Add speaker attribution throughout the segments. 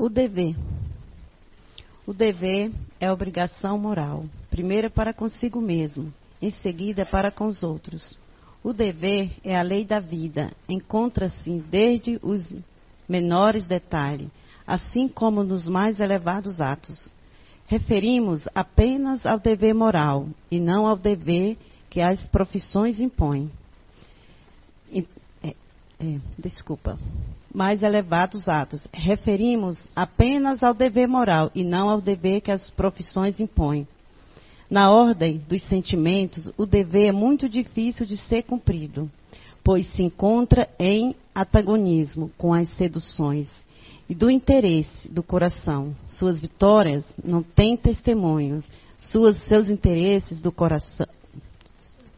Speaker 1: O dever. O dever é obrigação moral, primeiro para consigo mesmo, em seguida para com os outros. O dever é a lei da vida, encontra-se desde os menores detalhes, assim como nos mais elevados atos. Referimos apenas ao dever moral e não ao dever que as profissões impõem. É, desculpa mais elevados atos. Referimos apenas ao dever moral e não ao dever que as profissões impõem. Na ordem dos sentimentos, o dever é muito difícil de ser cumprido, pois se encontra em antagonismo com as seduções e do interesse do coração. Suas vitórias não têm testemunhos, suas, seus interesses do coração,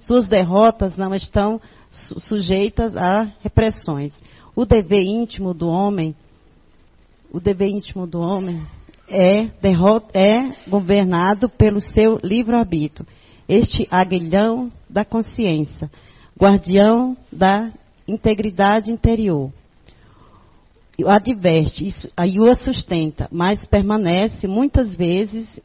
Speaker 1: suas derrotas não estão sujeitas a repressões. O dever íntimo do homem, o dever íntimo do homem é, é governado pelo seu livre-arbítrio. Este aguilhão da consciência, guardião da integridade interior. Adverte isso, e o sustenta, mas permanece muitas vezes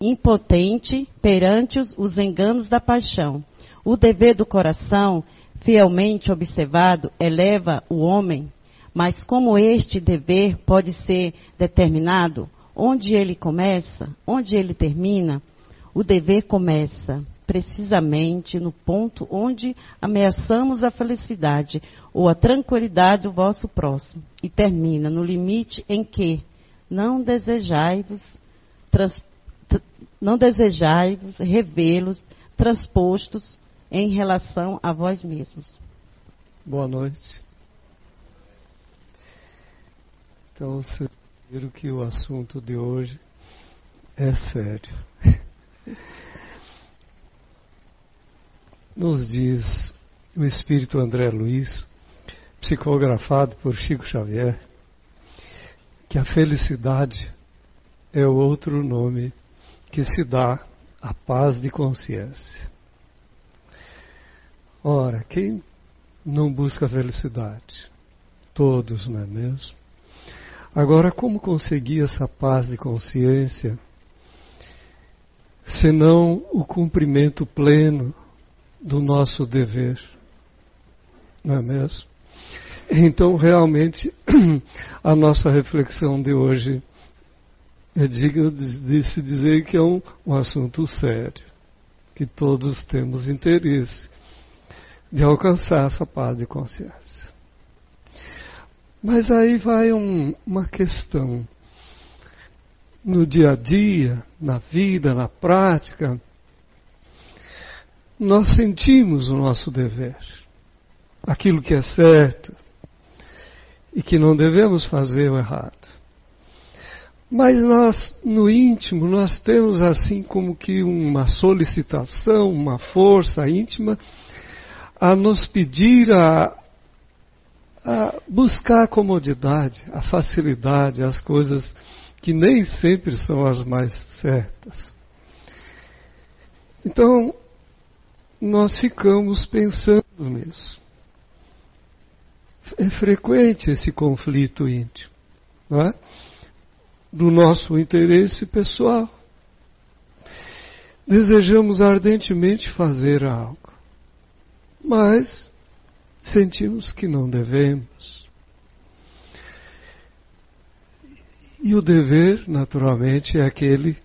Speaker 1: impotente perante os, os enganos da paixão. O dever do coração fielmente observado, eleva o homem, mas como este dever pode ser determinado, onde ele começa, onde ele termina, o dever começa precisamente no ponto onde ameaçamos a felicidade ou a tranquilidade do vosso próximo e termina no limite em que não desejai-vos não desejai-vos revê-los transpostos em relação a vós mesmos.
Speaker 2: Boa noite. Então, vocês viram que o assunto de hoje é sério. Nos diz o espírito André Luiz, psicografado por Chico Xavier, que a felicidade é outro nome que se dá à paz de consciência. Ora, quem não busca felicidade? Todos, não é mesmo? Agora, como conseguir essa paz de consciência, senão o cumprimento pleno do nosso dever? Não é mesmo? Então, realmente, a nossa reflexão de hoje é digna de, se dizer que é um, um assunto sério, que todos temos interesse de alcançar essa paz de consciência. Mas aí vai um, uma questão. No dia a dia, na vida, na prática, nós sentimos o nosso dever, aquilo que é certo e que não devemos fazer o errado. Mas nós, no íntimo, nós temos assim como que uma solicitação, uma força íntima a nos pedir a, a buscar a comodidade, a facilidade, as coisas que nem sempre são as mais certas. Então, nós ficamos pensando nisso. É frequente esse conflito íntimo, não é? do nosso interesse pessoal. Desejamos ardentemente fazer algo mas sentimos que não devemos. E o dever, naturalmente, é aquele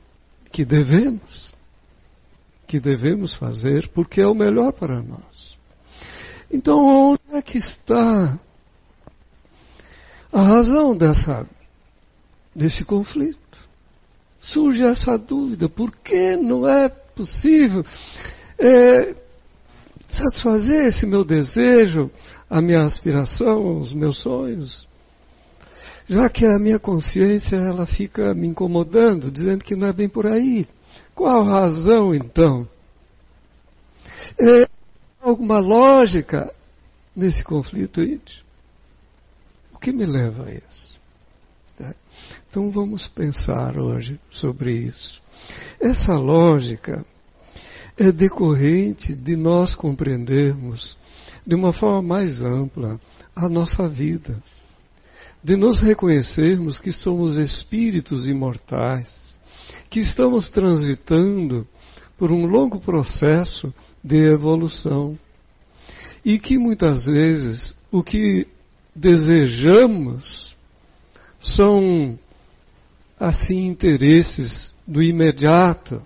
Speaker 2: que devemos, que devemos fazer porque é o melhor para nós. Então, onde é que está a razão dessa, desse conflito? Surge essa dúvida: por que não é possível é, satisfazer esse meu desejo, a minha aspiração, os meus sonhos. Já que a minha consciência ela fica me incomodando, dizendo que não é bem por aí. Qual razão então? É alguma lógica nesse conflito íntimo? O que me leva a isso? É. Então vamos pensar hoje sobre isso. Essa lógica é decorrente de nós compreendermos de uma forma mais ampla a nossa vida. de nos reconhecermos que somos espíritos imortais, que estamos transitando por um longo processo de evolução e que muitas vezes o que desejamos são assim interesses do imediato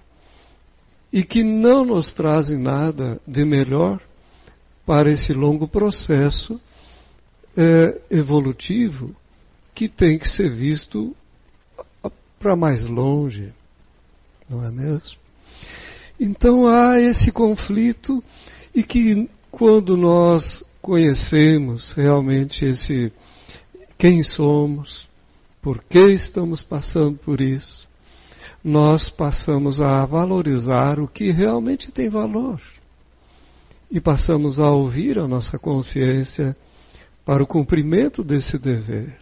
Speaker 2: e que não nos trazem nada de melhor para esse longo processo é, evolutivo que tem que ser visto para mais longe, não é mesmo? Então há esse conflito e que quando nós conhecemos realmente esse quem somos, por que estamos passando por isso, nós passamos a valorizar o que realmente tem valor. E passamos a ouvir a nossa consciência para o cumprimento desse dever.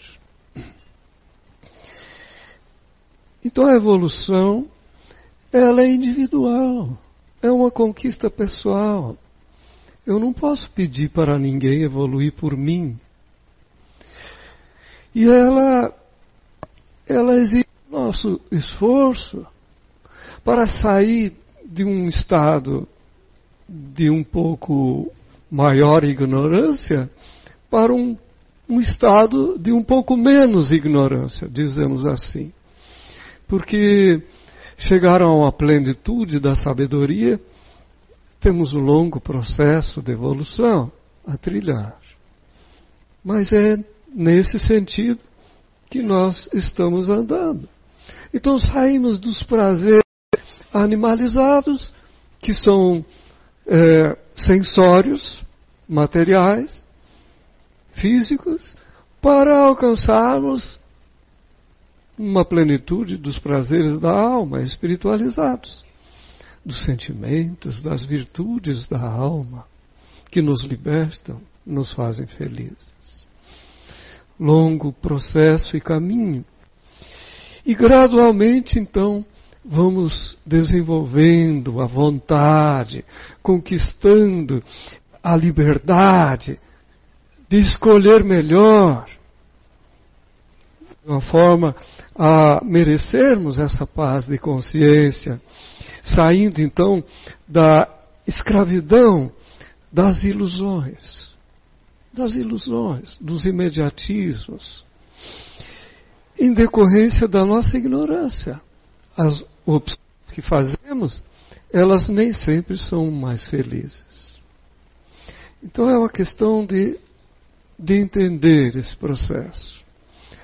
Speaker 2: Então a evolução, ela é individual, é uma conquista pessoal. Eu não posso pedir para ninguém evoluir por mim. E ela, ela exige nosso esforço para sair de um estado de um pouco maior ignorância para um, um estado de um pouco menos ignorância, dizemos assim. Porque chegaram à plenitude da sabedoria, temos um longo processo de evolução a trilhar. Mas é nesse sentido que nós estamos andando. Então saímos dos prazeres animalizados, que são é, sensórios, materiais, físicos, para alcançarmos uma plenitude dos prazeres da alma espiritualizados, dos sentimentos, das virtudes da alma, que nos libertam, nos fazem felizes. Longo processo e caminho. E gradualmente, então, vamos desenvolvendo a vontade, conquistando a liberdade de escolher melhor, de uma forma a merecermos essa paz de consciência, saindo então da escravidão das ilusões, das ilusões, dos imediatismos, em decorrência da nossa ignorância. As opções que fazemos, elas nem sempre são mais felizes. Então é uma questão de, de entender esse processo,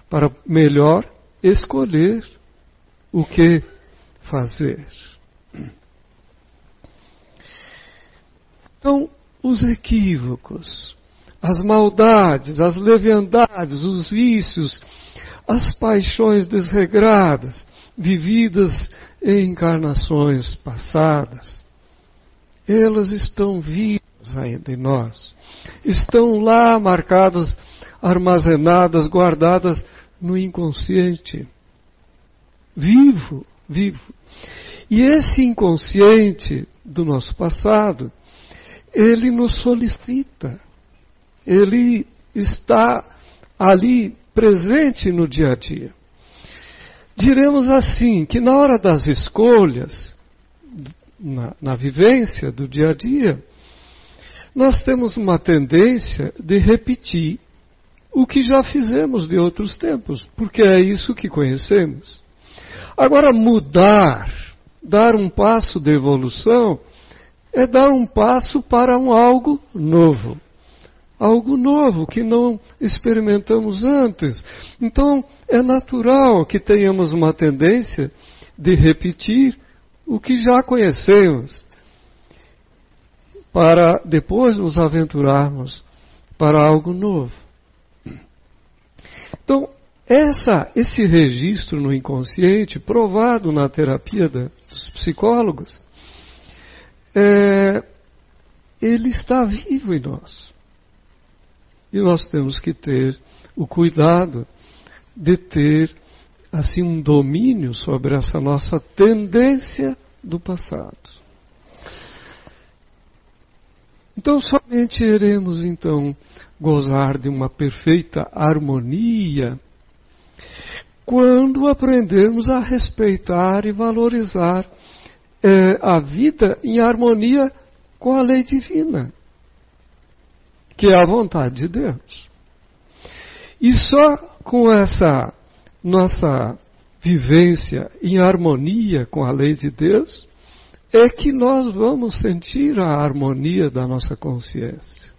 Speaker 2: para melhor escolher o que fazer. Então, os equívocos, as maldades, as leviandades, os vícios, as paixões desregradas, vividas em encarnações passadas, elas estão vivas ainda em nós. Estão lá marcadas, armazenadas, guardadas no inconsciente. Vivo, vivo. E esse inconsciente do nosso passado, ele nos solicita. Ele está ali presente no dia a dia. Diremos assim, que na hora das escolhas, na, na vivência do dia a dia, nós temos uma tendência de repetir o que já fizemos de outros tempos, porque é isso que conhecemos. Agora, mudar, dar um passo de evolução, é dar um passo para um algo novo algo novo que não experimentamos antes. Então, é natural que tenhamos uma tendência de repetir o que já conhecemos, para depois nos aventurarmos para algo novo. Então, essa, esse registro no inconsciente, provado na terapia da, dos psicólogos, é, ele está vivo em nós. E nós temos que ter o cuidado de ter assim um domínio sobre essa nossa tendência do passado. Então somente iremos então gozar de uma perfeita harmonia quando aprendermos a respeitar e valorizar é, a vida em harmonia com a lei divina, que é a vontade de Deus. E só com essa nossa vivência em harmonia com a lei de Deus é que nós vamos sentir a harmonia da nossa consciência.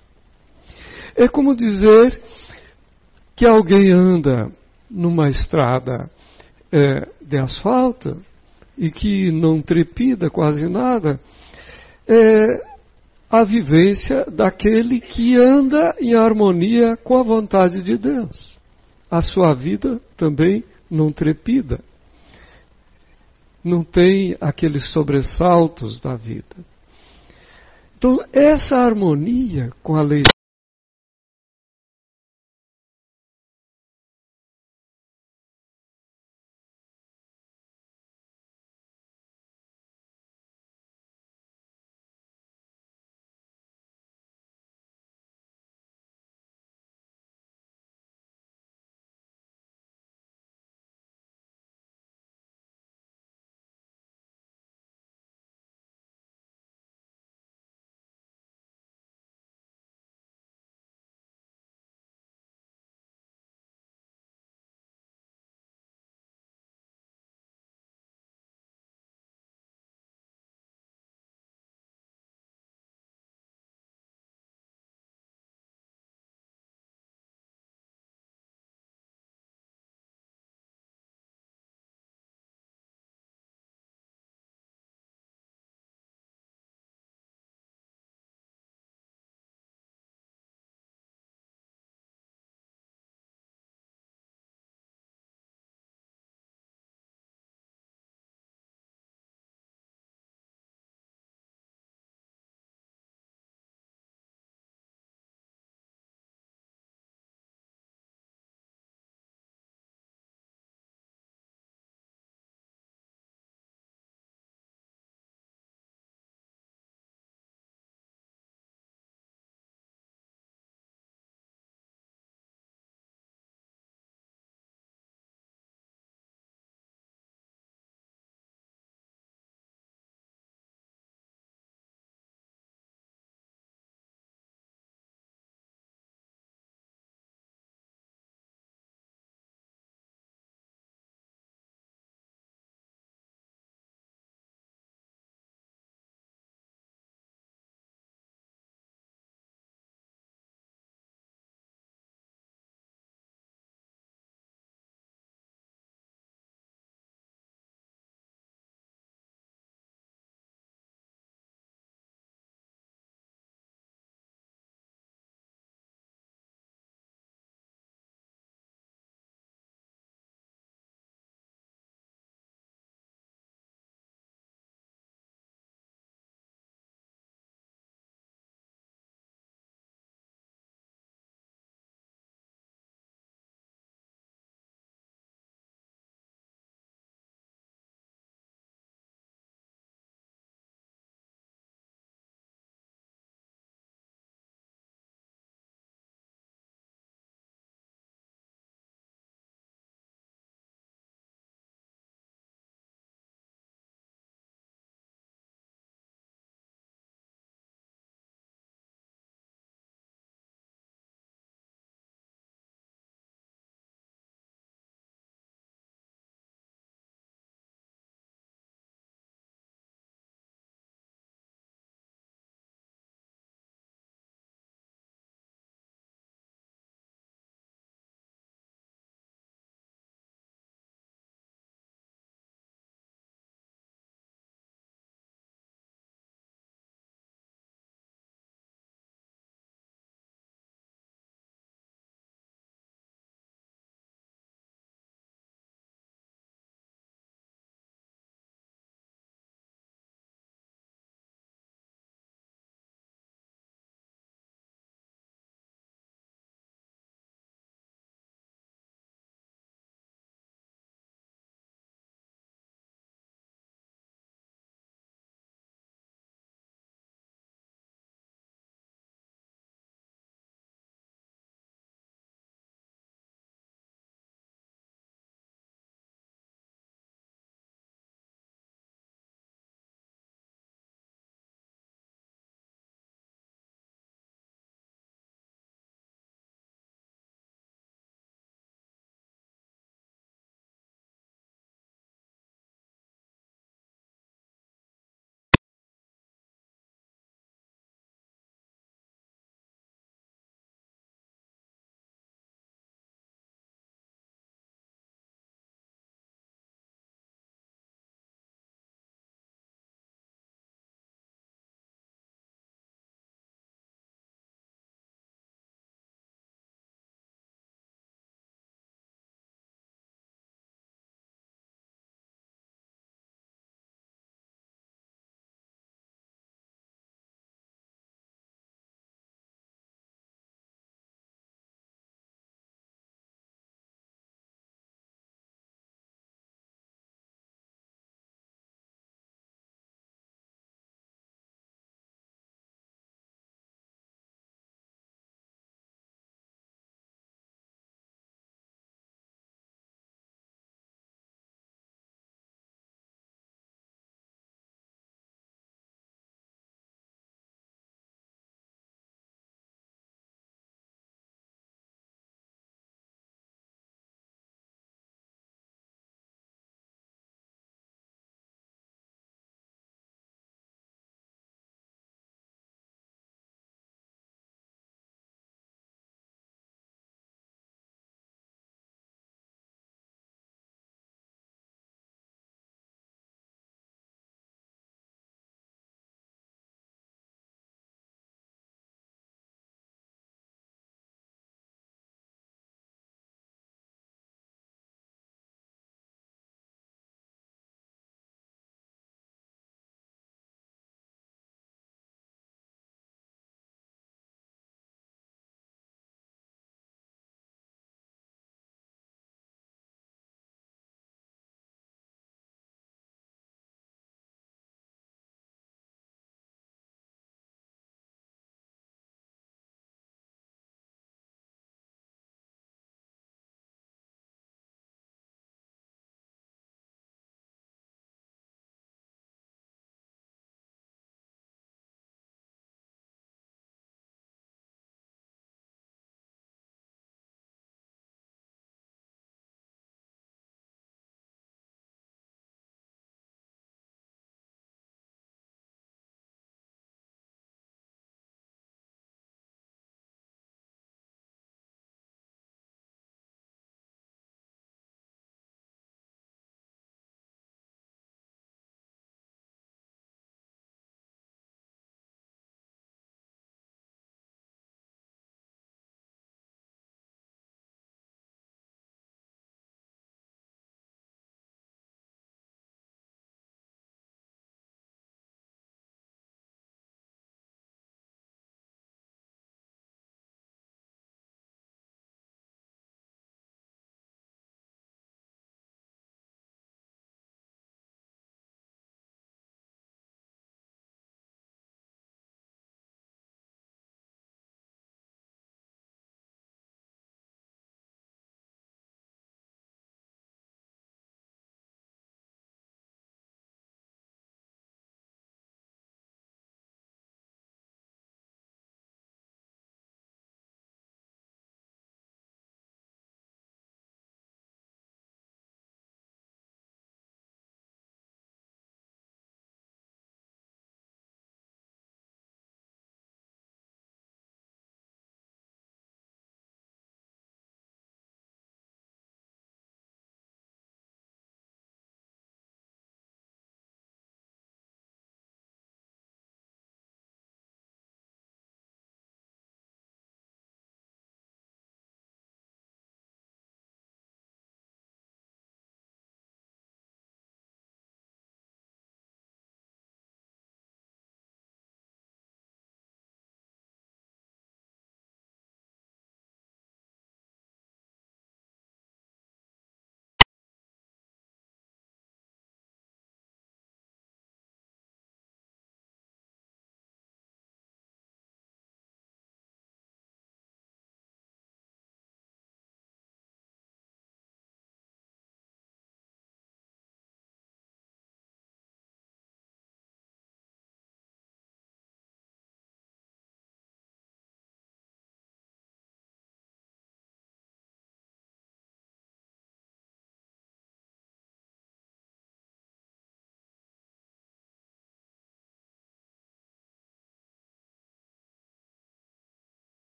Speaker 2: É como dizer que alguém anda numa estrada é, de asfalto e que não trepida quase nada, é a vivência daquele que anda em harmonia com a vontade de Deus. A sua vida também não trepida. Não tem aqueles sobressaltos da vida. Então, essa harmonia com a lei